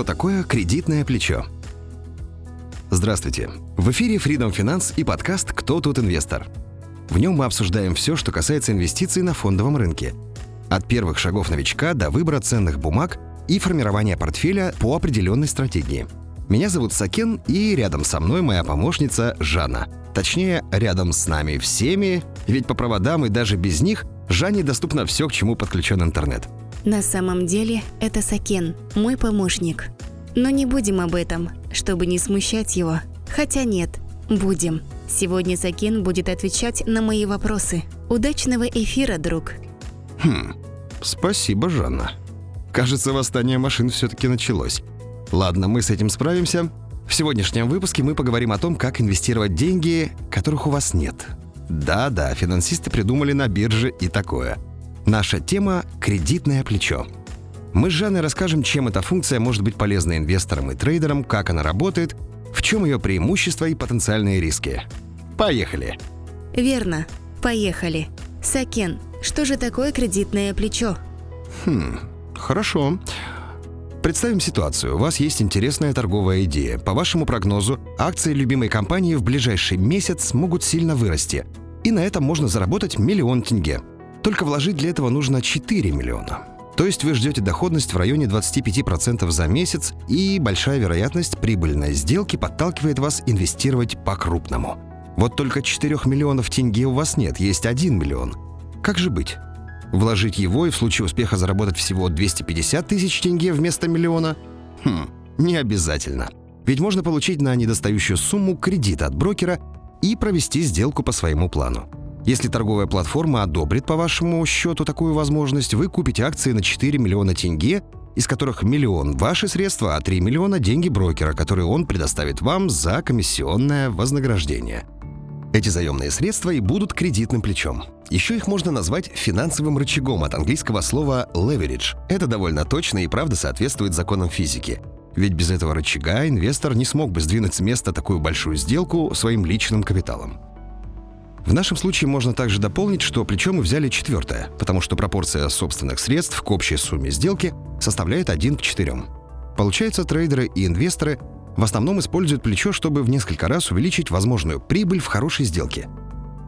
что такое кредитное плечо. Здравствуйте. В эфире Freedom Finance и подкаст «Кто тут инвестор?». В нем мы обсуждаем все, что касается инвестиций на фондовом рынке. От первых шагов новичка до выбора ценных бумаг и формирования портфеля по определенной стратегии. Меня зовут Сакен, и рядом со мной моя помощница Жанна. Точнее, рядом с нами всеми, ведь по проводам и даже без них Жанне доступно все, к чему подключен интернет – на самом деле это Сакен, мой помощник. Но не будем об этом, чтобы не смущать его. Хотя нет, будем. Сегодня Сакен будет отвечать на мои вопросы. Удачного эфира, друг. Хм, спасибо, Жанна. Кажется, восстание машин все-таки началось. Ладно, мы с этим справимся. В сегодняшнем выпуске мы поговорим о том, как инвестировать деньги, которых у вас нет. Да-да, финансисты придумали на бирже и такое – Наша тема – кредитное плечо. Мы с Жанной расскажем, чем эта функция может быть полезна инвесторам и трейдерам, как она работает, в чем ее преимущества и потенциальные риски. Поехали! Верно. Поехали. Сакен, что же такое кредитное плечо? Хм, хорошо. Представим ситуацию. У вас есть интересная торговая идея. По вашему прогнозу, акции любимой компании в ближайший месяц могут сильно вырасти. И на этом можно заработать миллион тенге. Только вложить для этого нужно 4 миллиона. То есть вы ждете доходность в районе 25% за месяц, и большая вероятность прибыльной сделки подталкивает вас инвестировать по-крупному. Вот только 4 миллионов тенге у вас нет, есть 1 миллион. Как же быть? Вложить его и в случае успеха заработать всего 250 тысяч тенге вместо миллиона? Хм, не обязательно. Ведь можно получить на недостающую сумму кредит от брокера и провести сделку по своему плану. Если торговая платформа одобрит по вашему счету такую возможность, вы купите акции на 4 миллиона тенге, из которых миллион – ваши средства, а 3 миллиона – деньги брокера, которые он предоставит вам за комиссионное вознаграждение. Эти заемные средства и будут кредитным плечом. Еще их можно назвать финансовым рычагом от английского слова leverage. Это довольно точно и правда соответствует законам физики. Ведь без этого рычага инвестор не смог бы сдвинуть с места такую большую сделку своим личным капиталом. В нашем случае можно также дополнить, что плечо мы взяли четвертое, потому что пропорция собственных средств к общей сумме сделки составляет 1 к 4. Получается, трейдеры и инвесторы в основном используют плечо, чтобы в несколько раз увеличить возможную прибыль в хорошей сделке.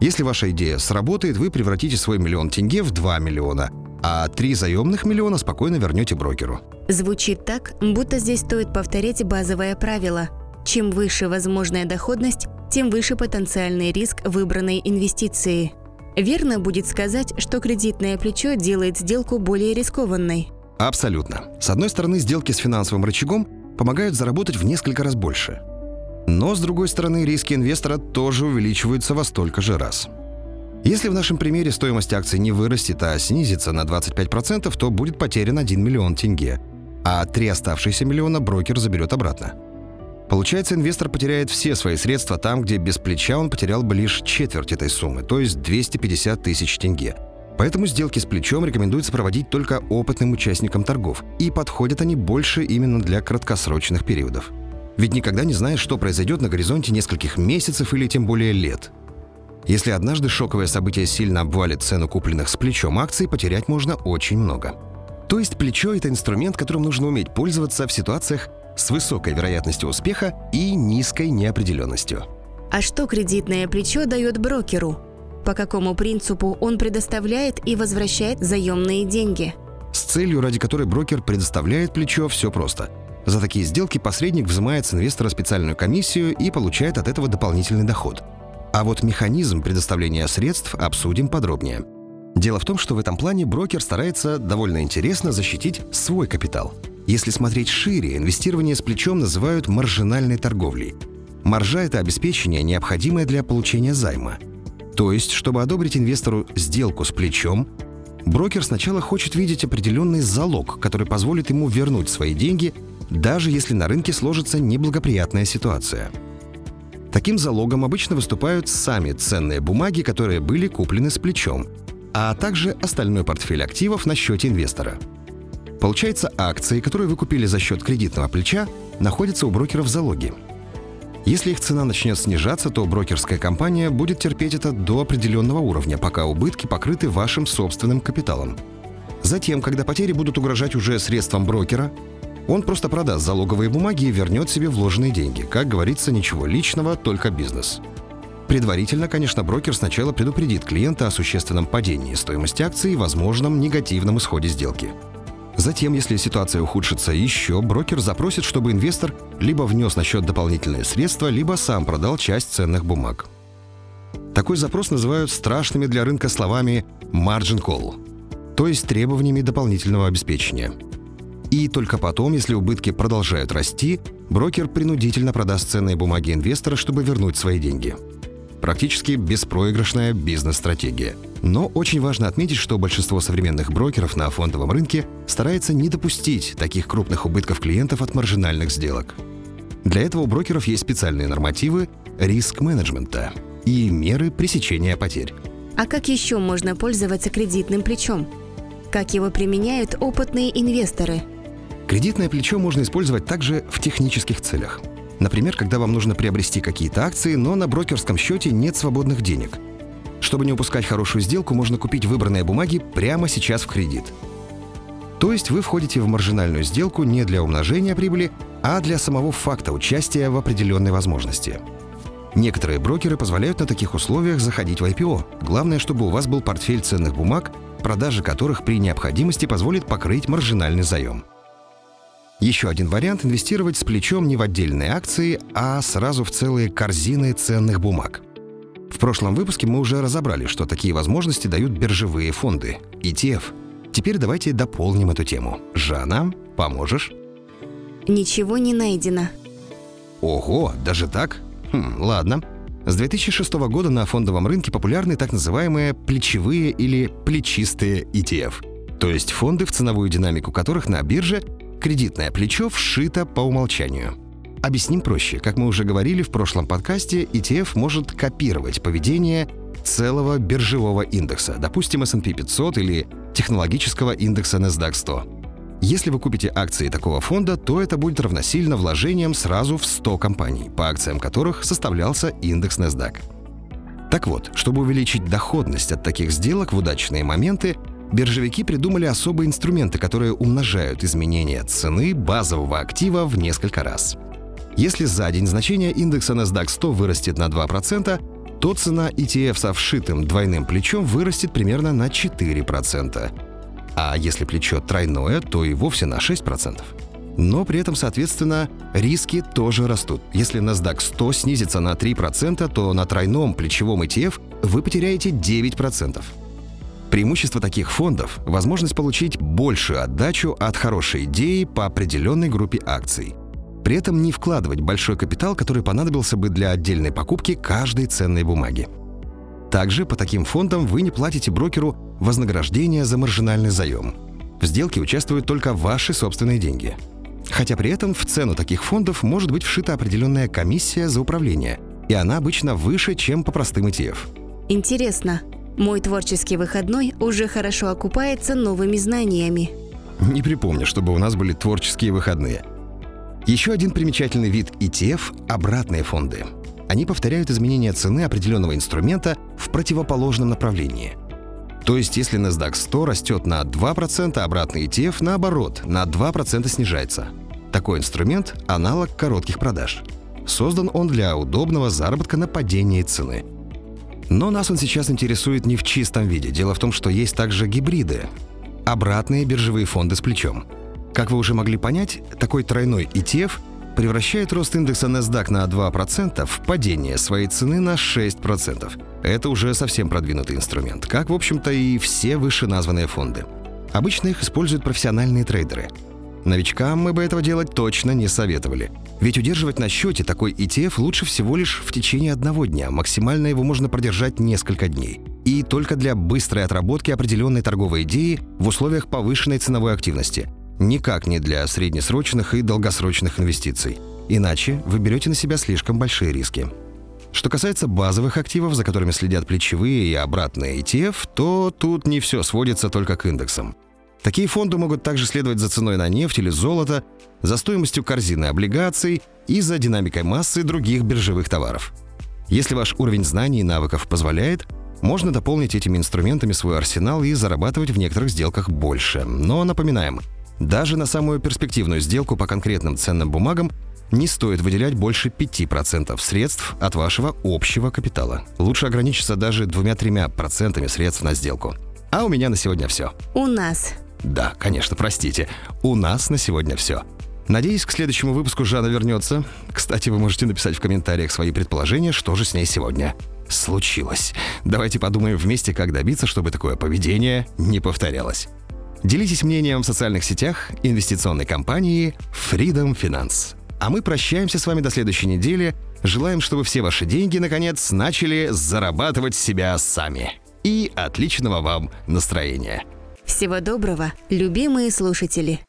Если ваша идея сработает, вы превратите свой миллион тенге в 2 миллиона, а 3 заемных миллиона спокойно вернете брокеру. Звучит так, будто здесь стоит повторять базовое правило. Чем выше возможная доходность, тем выше потенциальный риск выбранной инвестиции. Верно будет сказать, что кредитное плечо делает сделку более рискованной. Абсолютно. С одной стороны, сделки с финансовым рычагом помогают заработать в несколько раз больше. Но, с другой стороны, риски инвестора тоже увеличиваются во столько же раз. Если в нашем примере стоимость акций не вырастет, а снизится на 25%, то будет потерян 1 миллион тенге, а три оставшиеся миллиона брокер заберет обратно. Получается, инвестор потеряет все свои средства там, где без плеча он потерял бы лишь четверть этой суммы, то есть 250 тысяч тенге. Поэтому сделки с плечом рекомендуется проводить только опытным участникам торгов, и подходят они больше именно для краткосрочных периодов. Ведь никогда не знаешь, что произойдет на горизонте нескольких месяцев или тем более лет. Если однажды шоковое событие сильно обвалит цену купленных с плечом акций, потерять можно очень много. То есть плечо – это инструмент, которым нужно уметь пользоваться в ситуациях, с высокой вероятностью успеха и низкой неопределенностью. А что кредитное плечо дает брокеру? По какому принципу он предоставляет и возвращает заемные деньги? С целью, ради которой брокер предоставляет плечо, все просто. За такие сделки посредник взимает с инвестора специальную комиссию и получает от этого дополнительный доход. А вот механизм предоставления средств обсудим подробнее. Дело в том, что в этом плане брокер старается довольно интересно защитить свой капитал – если смотреть шире, инвестирование с плечом называют маржинальной торговлей. Маржа – это обеспечение, необходимое для получения займа. То есть, чтобы одобрить инвестору сделку с плечом, брокер сначала хочет видеть определенный залог, который позволит ему вернуть свои деньги, даже если на рынке сложится неблагоприятная ситуация. Таким залогом обычно выступают сами ценные бумаги, которые были куплены с плечом, а также остальной портфель активов на счете инвестора – Получается, акции, которые вы купили за счет кредитного плеча, находятся у брокера в залоге. Если их цена начнет снижаться, то брокерская компания будет терпеть это до определенного уровня, пока убытки покрыты вашим собственным капиталом. Затем, когда потери будут угрожать уже средствам брокера, Он просто продаст залоговые бумаги и вернет себе вложенные деньги. Как говорится, ничего личного, только бизнес. Предварительно, конечно, брокер сначала предупредит клиента о существенном падении стоимости акций и возможном негативном исходе сделки. Затем, если ситуация ухудшится еще, брокер запросит, чтобы инвестор либо внес на счет дополнительные средства, либо сам продал часть ценных бумаг. Такой запрос называют страшными для рынка словами «margin call», то есть требованиями дополнительного обеспечения. И только потом, если убытки продолжают расти, брокер принудительно продаст ценные бумаги инвестора, чтобы вернуть свои деньги – Практически беспроигрышная бизнес-стратегия. Но очень важно отметить, что большинство современных брокеров на фондовом рынке старается не допустить таких крупных убытков клиентов от маржинальных сделок. Для этого у брокеров есть специальные нормативы риск-менеджмента и меры пресечения потерь. А как еще можно пользоваться кредитным плечом? Как его применяют опытные инвесторы? Кредитное плечо можно использовать также в технических целях – Например, когда вам нужно приобрести какие-то акции, но на брокерском счете нет свободных денег. Чтобы не упускать хорошую сделку, можно купить выбранные бумаги прямо сейчас в кредит. То есть вы входите в маржинальную сделку не для умножения прибыли, а для самого факта участия в определенной возможности. Некоторые брокеры позволяют на таких условиях заходить в IPO. Главное, чтобы у вас был портфель ценных бумаг, продажа которых при необходимости позволит покрыть маржинальный заем. Еще один вариант – инвестировать с плечом не в отдельные акции, а сразу в целые корзины ценных бумаг. В прошлом выпуске мы уже разобрали, что такие возможности дают биржевые фонды – ETF. Теперь давайте дополним эту тему. Жанна, поможешь? Ничего не найдено. Ого, даже так? Хм, ладно. С 2006 года на фондовом рынке популярны так называемые плечевые или плечистые ETF, то есть фонды, в ценовую динамику которых на бирже Кредитное плечо вшито по умолчанию. Объясним проще. Как мы уже говорили в прошлом подкасте, ETF может копировать поведение целого биржевого индекса, допустим, S&P 500 или технологического индекса NASDAQ 100. Если вы купите акции такого фонда, то это будет равносильно вложениям сразу в 100 компаний, по акциям которых составлялся индекс NASDAQ. Так вот, чтобы увеличить доходность от таких сделок в удачные моменты, биржевики придумали особые инструменты, которые умножают изменения цены базового актива в несколько раз. Если за день значение индекса NASDAQ 100 вырастет на 2%, то цена ETF со вшитым двойным плечом вырастет примерно на 4%. А если плечо тройное, то и вовсе на 6%. Но при этом, соответственно, риски тоже растут. Если NASDAQ 100 снизится на 3%, то на тройном плечевом ETF вы потеряете 9%. Преимущество таких фондов – возможность получить большую отдачу от хорошей идеи по определенной группе акций. При этом не вкладывать большой капитал, который понадобился бы для отдельной покупки каждой ценной бумаги. Также по таким фондам вы не платите брокеру вознаграждение за маржинальный заем. В сделке участвуют только ваши собственные деньги. Хотя при этом в цену таких фондов может быть вшита определенная комиссия за управление, и она обычно выше, чем по простым ETF. Интересно, мой творческий выходной уже хорошо окупается новыми знаниями. Не припомню, чтобы у нас были творческие выходные. Еще один примечательный вид ETF – обратные фонды. Они повторяют изменения цены определенного инструмента в противоположном направлении. То есть, если NASDAQ 100 растет на 2%, обратный ETF, наоборот, на 2% снижается. Такой инструмент – аналог коротких продаж. Создан он для удобного заработка на падении цены – но нас он сейчас интересует не в чистом виде. Дело в том, что есть также гибриды. Обратные биржевые фонды с плечом. Как вы уже могли понять, такой тройной ETF превращает рост индекса NASDAQ на 2% в падение своей цены на 6%. Это уже совсем продвинутый инструмент, как, в общем-то, и все вышеназванные фонды. Обычно их используют профессиональные трейдеры – Новичкам мы бы этого делать точно не советовали. Ведь удерживать на счете такой ETF лучше всего лишь в течение одного дня. Максимально его можно продержать несколько дней. И только для быстрой отработки определенной торговой идеи в условиях повышенной ценовой активности. Никак не для среднесрочных и долгосрочных инвестиций. Иначе вы берете на себя слишком большие риски. Что касается базовых активов, за которыми следят плечевые и обратные ETF, то тут не все сводится только к индексам. Такие фонды могут также следовать за ценой на нефть или золото, за стоимостью корзины облигаций и за динамикой массы других биржевых товаров. Если ваш уровень знаний и навыков позволяет, можно дополнить этими инструментами свой арсенал и зарабатывать в некоторых сделках больше. Но напоминаем, Даже на самую перспективную сделку по конкретным ценным бумагам не стоит выделять больше 5% средств от вашего общего капитала. Лучше ограничиться даже двумя-тремя процентами средств на сделку. А у меня на сегодня все. У нас. Да, конечно, простите. У нас на сегодня все. Надеюсь, к следующему выпуску Жанна вернется. Кстати, вы можете написать в комментариях свои предположения, что же с ней сегодня случилось. Давайте подумаем вместе, как добиться, чтобы такое поведение не повторялось. Делитесь мнением в социальных сетях инвестиционной компании Freedom Finance. А мы прощаемся с вами до следующей недели. Желаем, чтобы все ваши деньги, наконец, начали зарабатывать себя сами. И отличного вам настроения. Всего доброго, любимые слушатели!